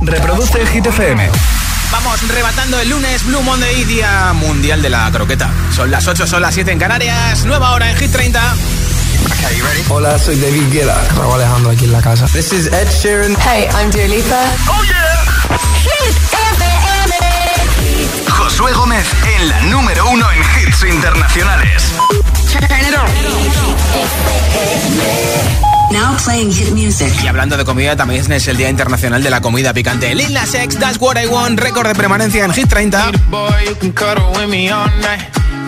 Reproduce Hit FM. Vamos rebatando el lunes Blue Monday, Día Mundial de la Croqueta. Son las 8, son las 7 en Canarias. Nueva hora en Hit 30. Hola, soy David Guetta. Raúl Alejandro aquí en la casa. This is Ed Sheeran. Hey, I'm Dua Lipa. ¡Oh, yeah! Hit FM. Josué Gómez en la número uno en hits internacionales. Now playing hit music. Y hablando de comida, también es el Día Internacional de la Comida Picante. Lil Nas X, That's What I Want, récord de permanencia en Hit 30.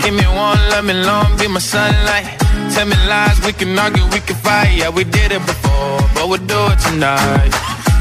Give me one, let me long, be my sunlight. Tell me lies, we can argue, we can fight. Yeah, we did it before, but we'll do it tonight.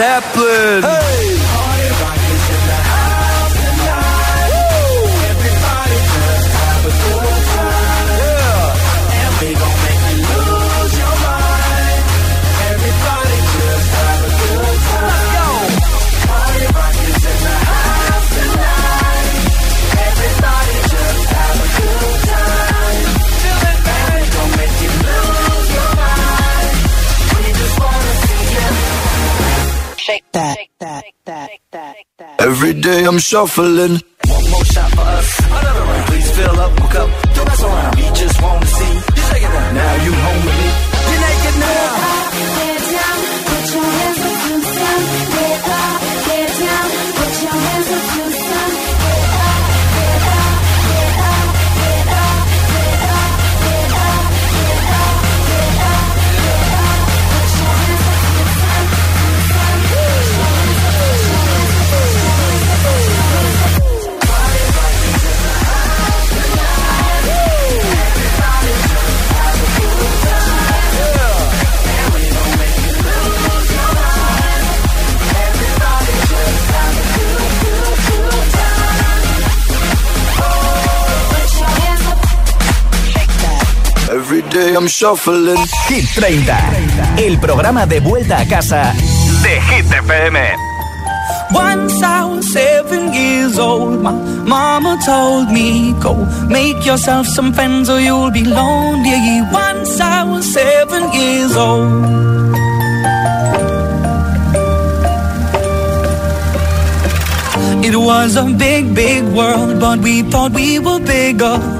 Zeppelin. Hey. Shuffling. I'm shuffling. Hit 30, el programa de vuelta a casa de Hit FM. Once I was seven years old, my mama told me, Go make yourself some friends or you'll be lonely. Once I was seven years old. It was a big, big world, but we thought we were bigger.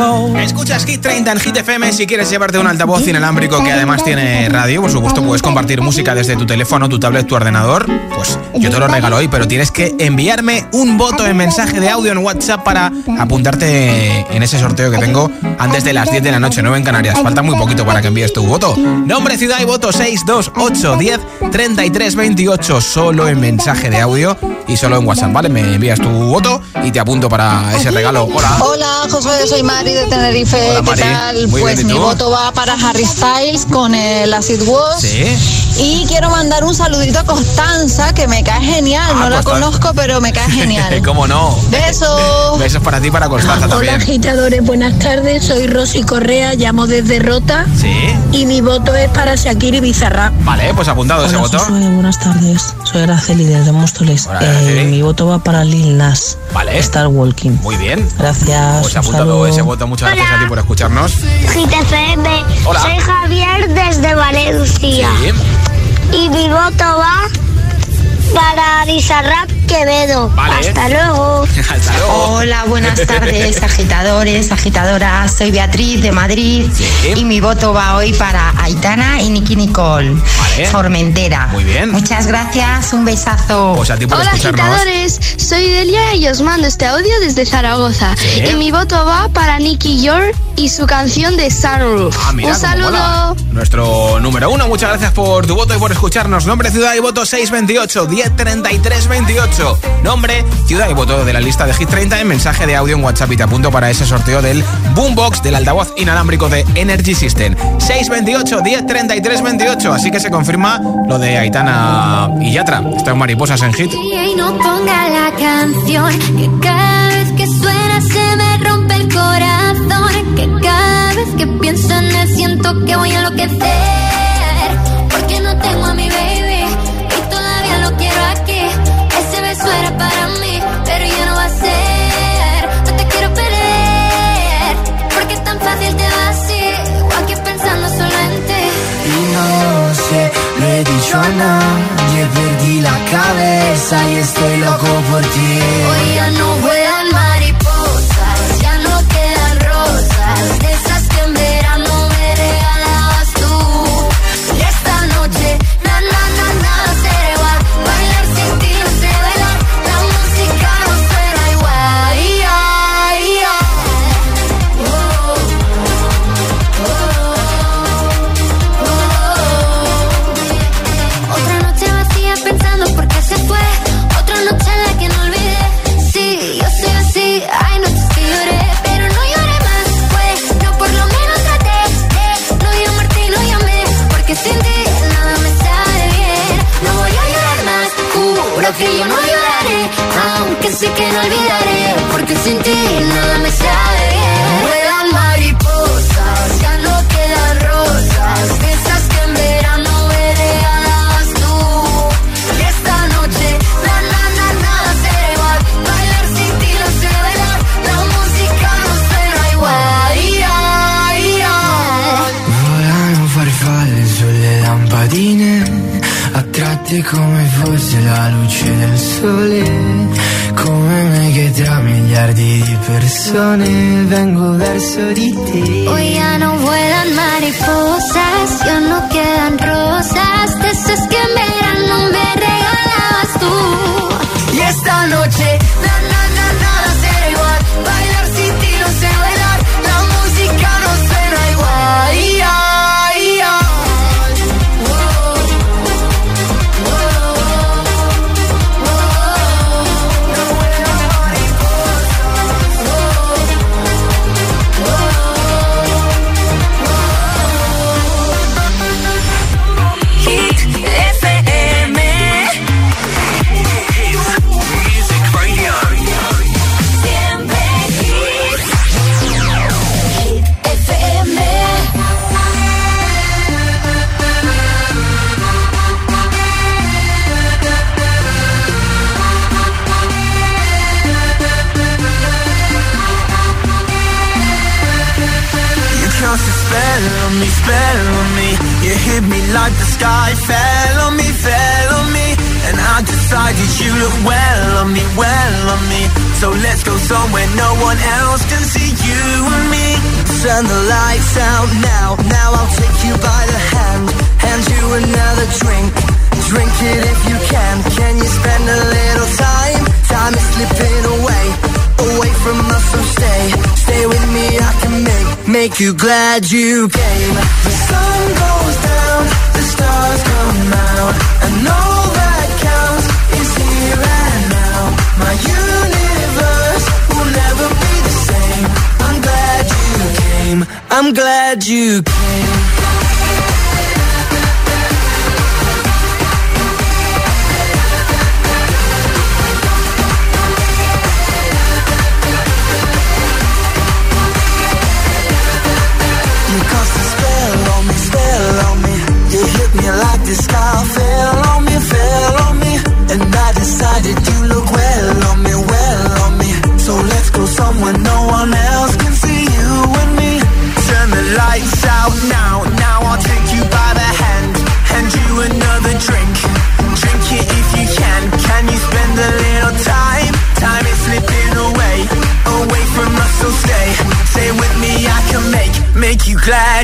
Escuchas Hit 30 en Hit FM si quieres llevarte un altavoz inalámbrico que además tiene radio. Por supuesto, puedes compartir música desde tu teléfono, tu tablet, tu ordenador. Pues yo te lo regalo hoy, pero tienes que enviarme un voto en mensaje de audio en WhatsApp para apuntarte en ese sorteo que tengo antes de las 10 de la noche, 9 en Canarias. Falta muy poquito para que envíes tu voto. Nombre, ciudad y voto 628 10 33 28 solo en mensaje de audio y solo en WhatsApp, ¿vale? Me envías tu voto y te apunto para ese regalo. Hola. Hola, Josué, soy Mari de Tenerife. Hola, Mari. ¿Qué tal? Muy pues bien, ¿y mi voto va para Harry Styles con el Acid Wash. Sí. Y quiero mandar un saludito a Constanza, que me cae genial. Ah, no la Constanza. conozco, pero me cae genial. ¿Cómo no? Besos. Besos para ti, para Constanza Hola también. agitadores, buenas tardes. Soy Rosy Correa, llamo desde Rota Sí. y mi voto es para Shakira y Bizarrap. Vale, pues apuntado ese voto. buenas tardes. Soy Araceli desde Móstoles. Hola, Araceli. mi voto va para Lil Nas. Vale. Star Walking. Muy bien. Gracias. Pues un apuntado saludo. ese voto. Muchas gracias a ti por escucharnos. GTFM, Hola. soy Javier desde Valencia Sí. Y mi voto va para Bizarrap Quevedo. Vale. Hasta luego. Hasta luego. Hola, buenas tardes, agitadores, agitadoras. Soy Beatriz de Madrid Sí. y mi voto va hoy para Aitana y Nicky Nicole. Vale. Formentera. Muy bien. Muchas gracias, un besazo. Pues a ti por Hola agitadores, soy Delia y os mando este audio desde Zaragoza. Sí. Y mi voto va para Nicky York y su canción de Sunroof. Ah, mira, Un saludo. mola. Nuestro número uno, muchas gracias por tu voto y por escucharnos. Nombre, ciudad y voto 628 1033 28. Nombre, ciudad y voto de la lista de Hit 30 en mensaje de audio en WhatsApp y te apunto para ese sorteo del Boombox del altavoz inalámbrico de Energy System. 628 1033 28. Así que se confirma lo de Aitana y Yatra. Están mariposas en Hit. Y no ponga la canción que cada vez que suena se me rompe el corazón. Que cada vez que pienso en él siento que voy a enloquecer. Dicho a nadie, perdí la cabeza y estoy loco por ti. Persone vengo verso di te. Hoy ya no vuelan mariposas, ya no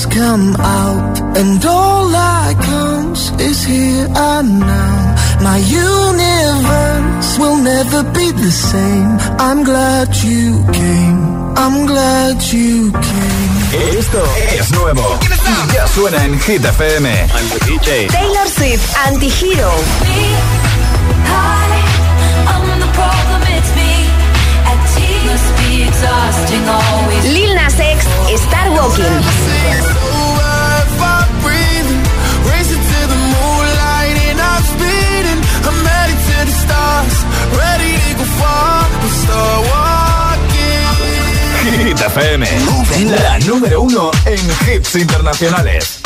Stars come out, and all that counts is here and now. My universe will never be the same. I'm glad you came. I'm glad you came. Esto es nuevo. Y ya suena en Hit FM. I'm the DJ. Taylor Swift, Antihero. Lil Nas X, Star Walking. Hit FM. La número uno en hits internacionales.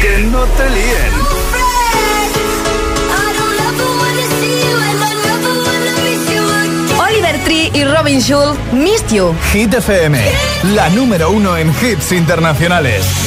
Que no te líen. Robin Schulz, Missed You. Hit FM. La número uno en hits internacionales.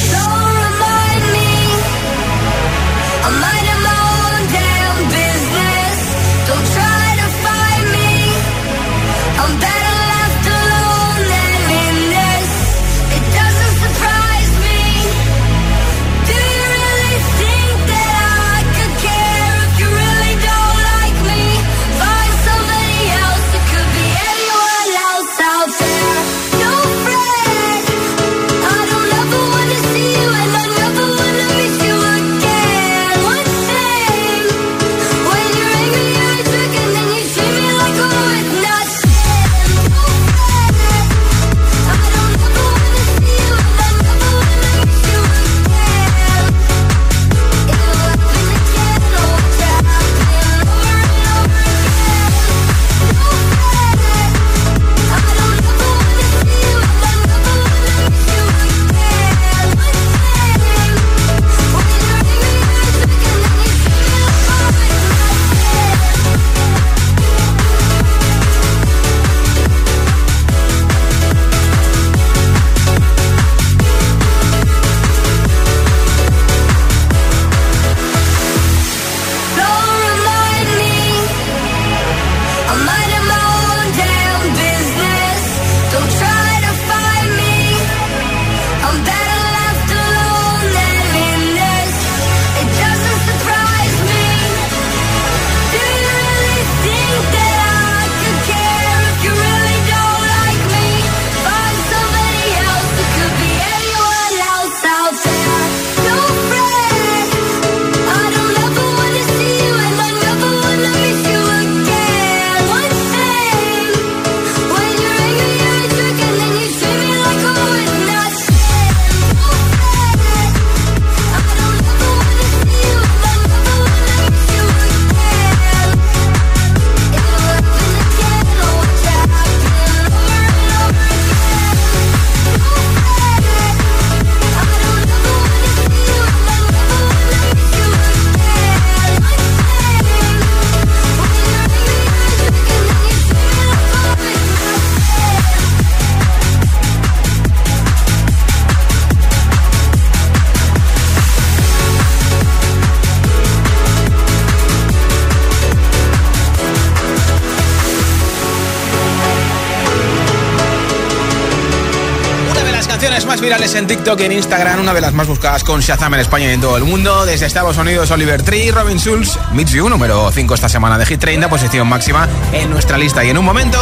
Virales en TikTok y en Instagram, una de las más buscadas con Shazam en España y en todo el mundo. Desde Estados Unidos, Oliver Tree, Robin Schulz, Meets You, número 5 esta semana de Hit 30, posición máxima en nuestra lista. Y en un momento,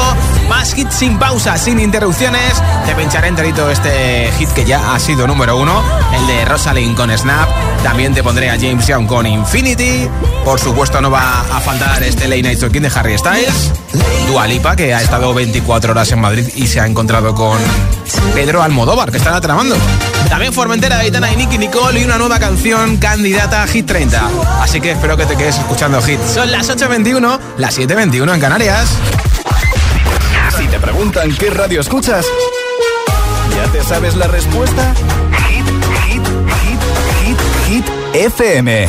más hits sin pausa, sin interrupciones. Te pincharé enterito este hit que ya ha sido número 1, el de Rosalind con Snap. También te pondré a James Young con Infinity. Por supuesto, no va a faltar este Late Night Talking de Harry Styles. Dua Lipa, que ha estado 24 horas en Madrid y se ha encontrado con Pedro Almodóvar, que están tramando. También Formentera, Aitana y Nicky Nicole y una nueva canción candidata a Hit 30. Así que espero que te quedes escuchando Hit. Son las 8.21, las 7.21 en Canarias. Si te preguntan qué radio escuchas, ¿ya te sabes la respuesta? Hit, hit, hit, hit, hit, FM.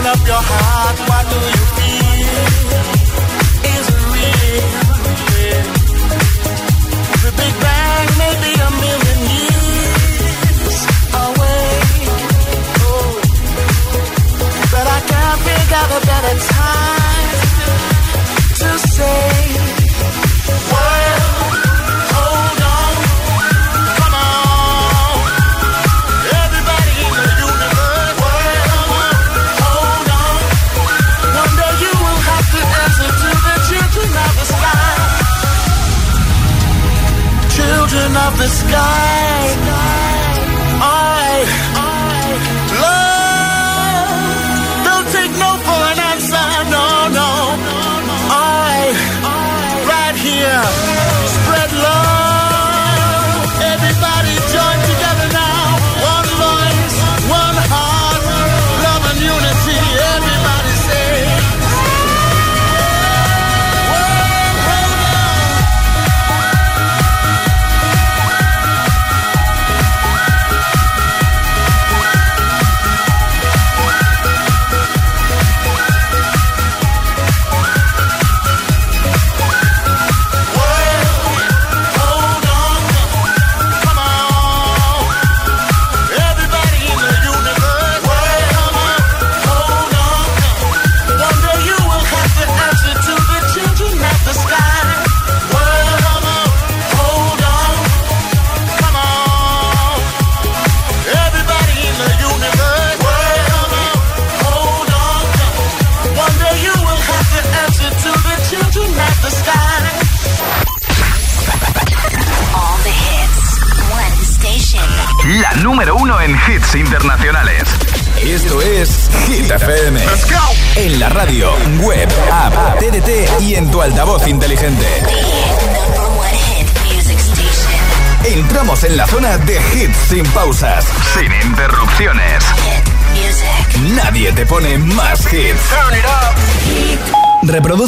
Open up your heart, what do you feel? Is it real? The Big Bang a million years away. But I can't a better time to say, of the sky.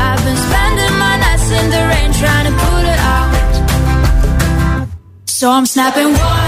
I've been spending my nights in the rain trying to put it out. So I'm snapping one.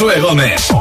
Josué Gómez.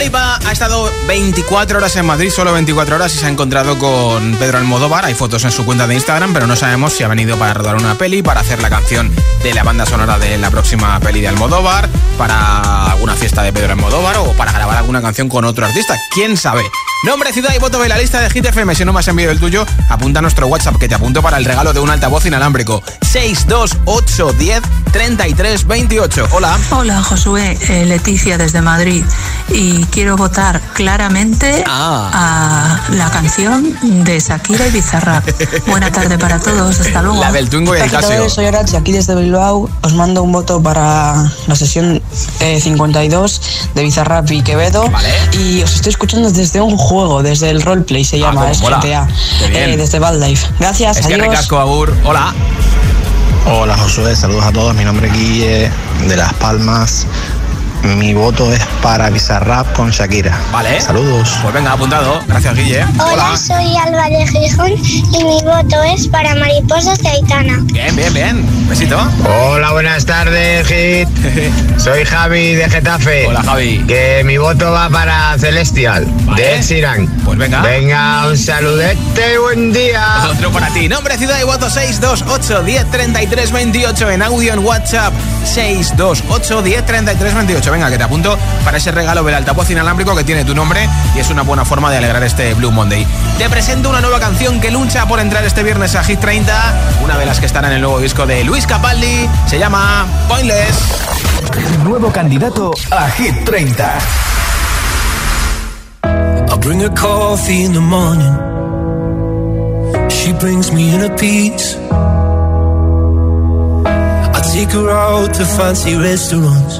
Lipa ha estado 24 horas en Madrid, solo 24 horas, y se ha encontrado con Pedro Almodóvar. Hay fotos en su cuenta de Instagram, pero no sabemos si ha venido para rodar una peli, para hacer la canción de la banda sonora de la próxima peli de Almodóvar, para alguna fiesta de Pedro Almodóvar o para grabar alguna canción con otro artista. ¿Quién sabe? Nombre, ciudad y voto de la lista de Hit FM. Si no me has enviado el tuyo, apunta a nuestro WhatsApp que te apunto para el regalo de un altavoz inalámbrico. 62810 3328. Hola. Hola, Josué, eh, Leticia desde Madrid. Y quiero votar claramente Ah. a la canción de Shakira y Bizarrap. Buena tarde para todos, hasta luego. La del Twingo y el Casio. Soy Arachi, aquí desde Bilbao. Os mando un voto para la sesión eh, 52 de Bizarrap y Quevedo. Y os estoy escuchando desde un juego, desde el roleplay se llama, es mola. GTA, eh, desde Valdive. Gracias, Es que adiós. ricasco, Agur. Hola. Hola Josué, saludos a todos. Mi nombre es Guille de Las Palmas. Mi voto es para Bizarrap con Shakira. Vale. Saludos. Pues venga, apuntado. Gracias, Guille. Hola, soy Alba de Gijón y mi voto es para Mariposas de Aitana. Bien, bien, bien. Besito. Hola, buenas tardes, Hit. Soy Javi de Getafe. Hola, Javi. Que mi voto va para Celestial, de Sheeran. Pues venga. Venga, un saludete y buen día. Otro para ti. Nombre, ciudad y voto 628 10 33 28 en audio en WhatsApp 628 10 33 28. Venga, que te apunto para ese regalo del altavoz inalámbrico que tiene tu nombre y es una buena forma de alegrar este Blue Monday. Te presento una nueva canción que lucha por entrar este viernes a Hit 30, una de las que estará en el nuevo disco de Luis Capaldi, se llama Pointless. Nuevo candidato a Hit 30. I bring her coffee in the morning. She brings me inner peace. I take her out to fancy restaurants.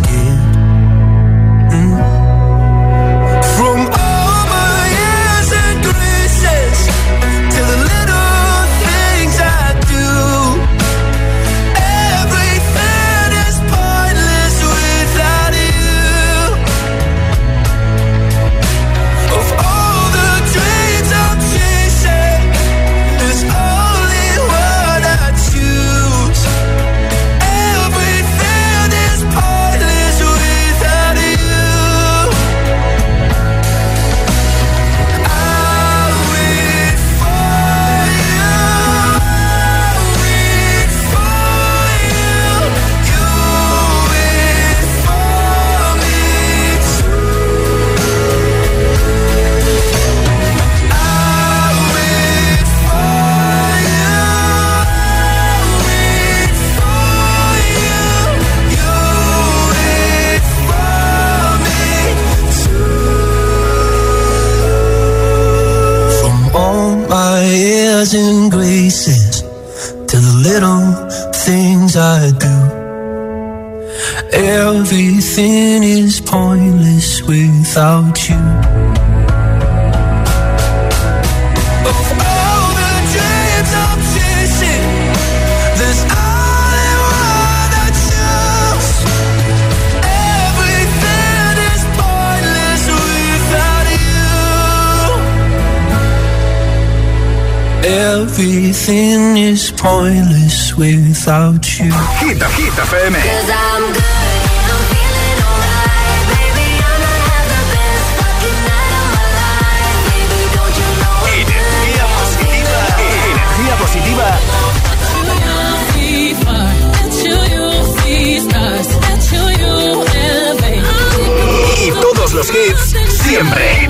pointless without you. Hit, FM. I'm Energía positiva. Energía positiva. Y todos los hits siempre.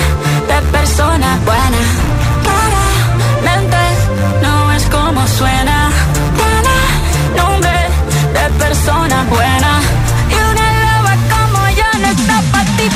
persona buena. Claramente no es como suena. Tiene nombre de persona buena. Y una loba como yo no está para ti,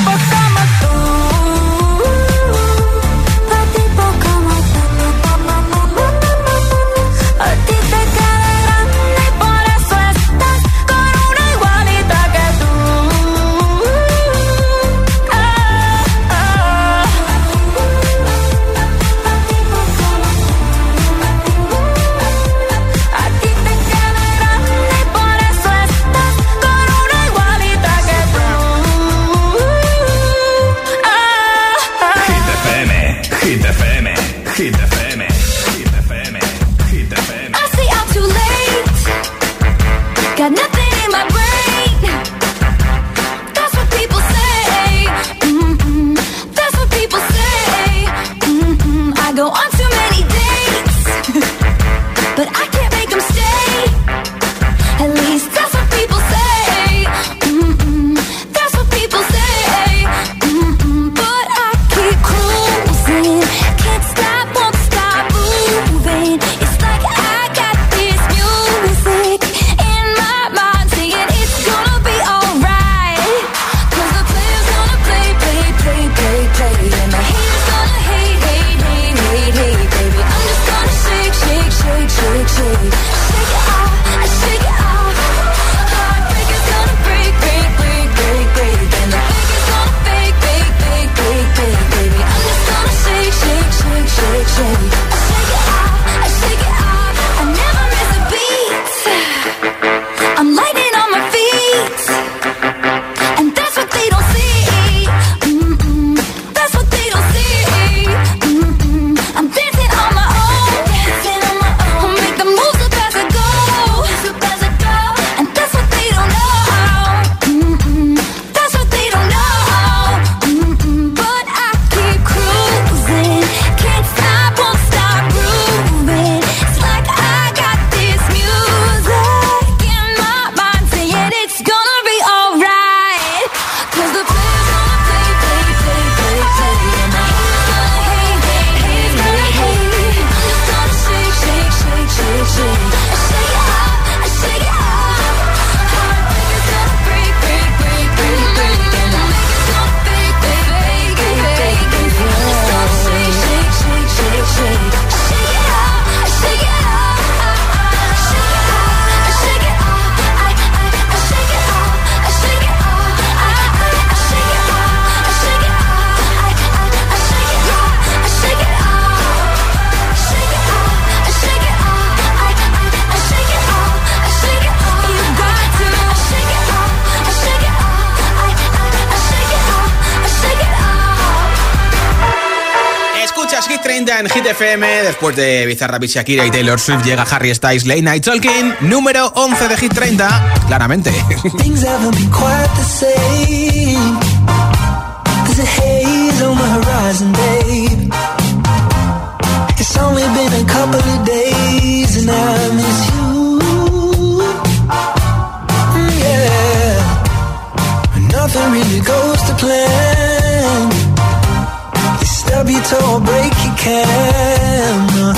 en Hit FM. Después de Bizarra Shakira y Taylor Swift llega Harry Styles Late Night Talking, número 11 de Hit 30. Claramente. Things haven't been quite the same. There's a haze on my horizon, babe. It's only been a couple of days and I miss you. Mm, yeah. Nothing really goes to plan. Grab your toe or break your camera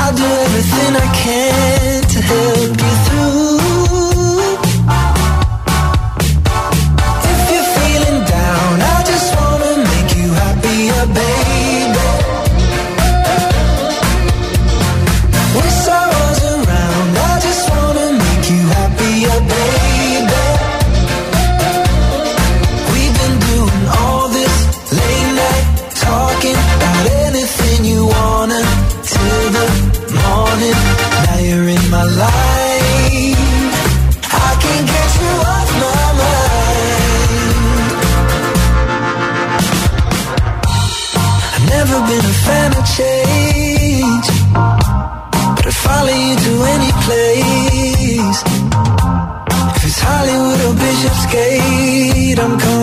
I'll do everything I can to help you through. freedom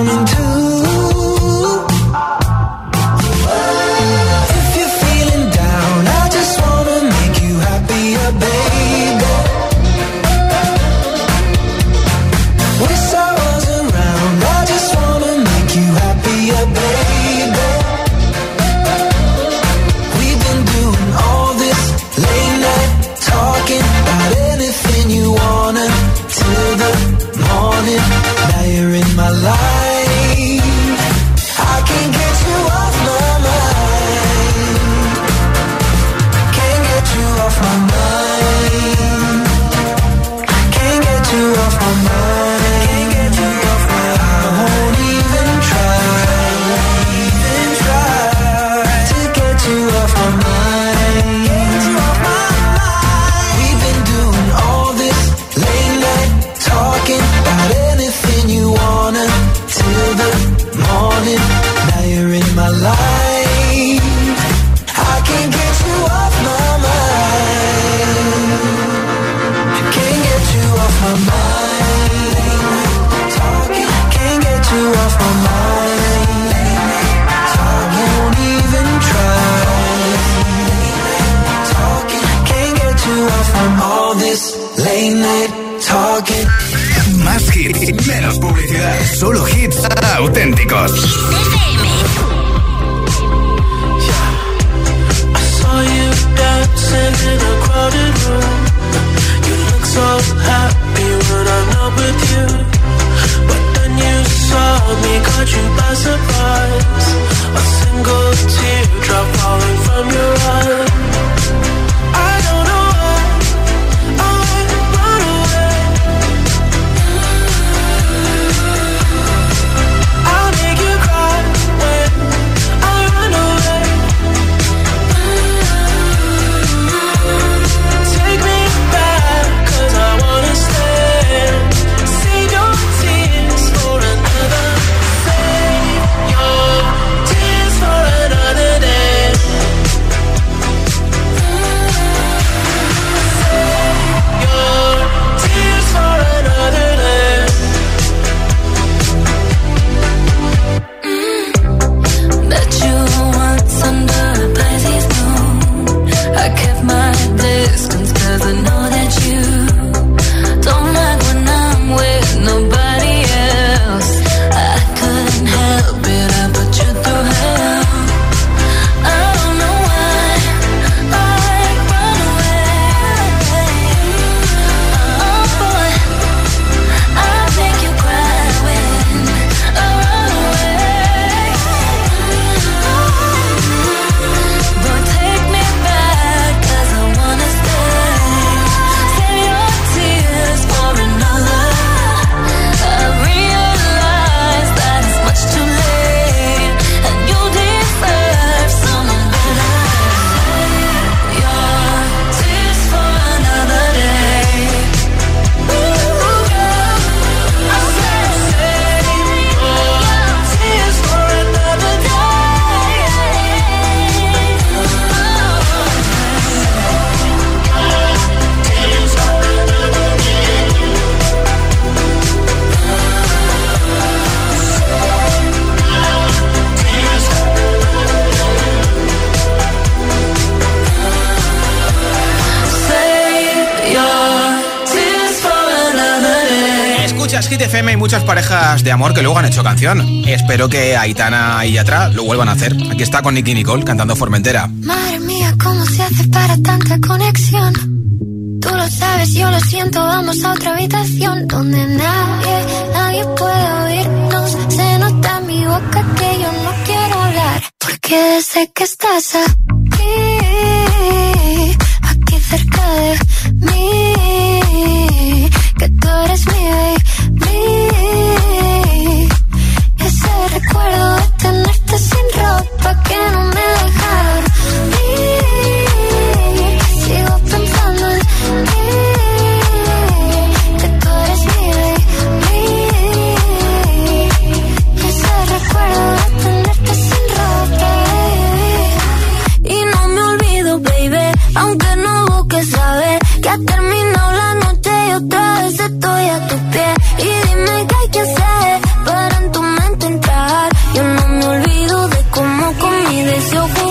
temas de amor que luego han hecho canción. Espero que Aitana y Yatra lo vuelvan a hacer. Aquí está con Nicky Nicole cantando Formentera. Madre mía, ¿cómo se hace para tanta conexión? Tú lo sabes, yo lo siento, vamos a otra habitación donde nadie, nadie puede oírnos. Se nota en mi boca que yo no quiero hablar, porque sé que estás aquí, aquí cerca de mí, que tú eres mi baby. acuerdo de tenerte sin ropa que no me dejaron ir. Sigo pensando en ti, que tú eres mi baby. Ese recuerdo de tenerte sin ropa, baby. Y no me olvido, baby, aunque no busques saber que ha terminado la noche y otra vez estoy a tus pies. mi deseo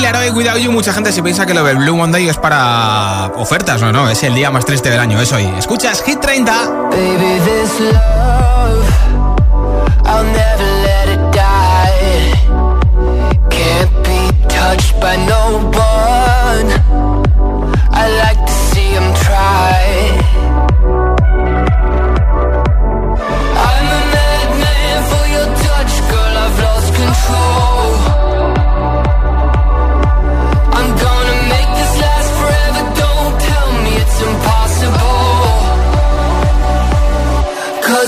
Leroy Without You, mucha gente se piensa que lo del Blue Monday es para ofertas, no, no, es el día más triste del año, es hoy. Escuchas Hit 30. Baby, this love, I'll never let it die. Can't be touched by no one. I like to see him try.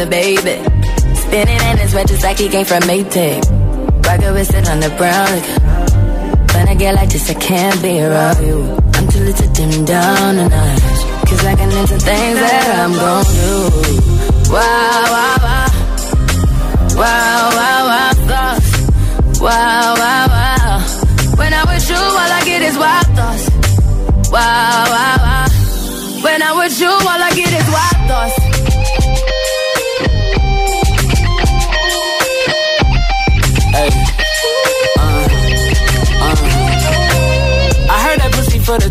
A baby. Spinning in his just like he came from Maytag. Rocket with it on the brown. Like, when I get like this, I can't be around you. I'm too little to dim down the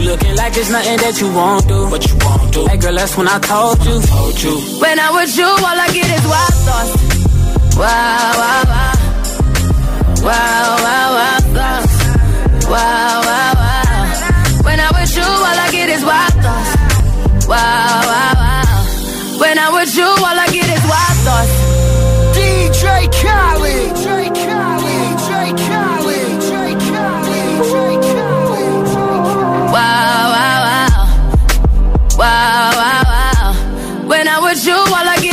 You looking like there's nothing that you won't do. What you won't do. Hey girl, that's when I told you. Told you. When I'm with you, all I get is wild thoughts. Wow, wow, wow. Wow, wow, wow, thoughts. Wow, wow, wow. When I'm with you, all I get is wild thoughts. Wow, wow, wow. When I'm with you, all I get is wild thoughts. DJ Khaled. DJ Khaled. wow, wow, wow. When I was you, all I get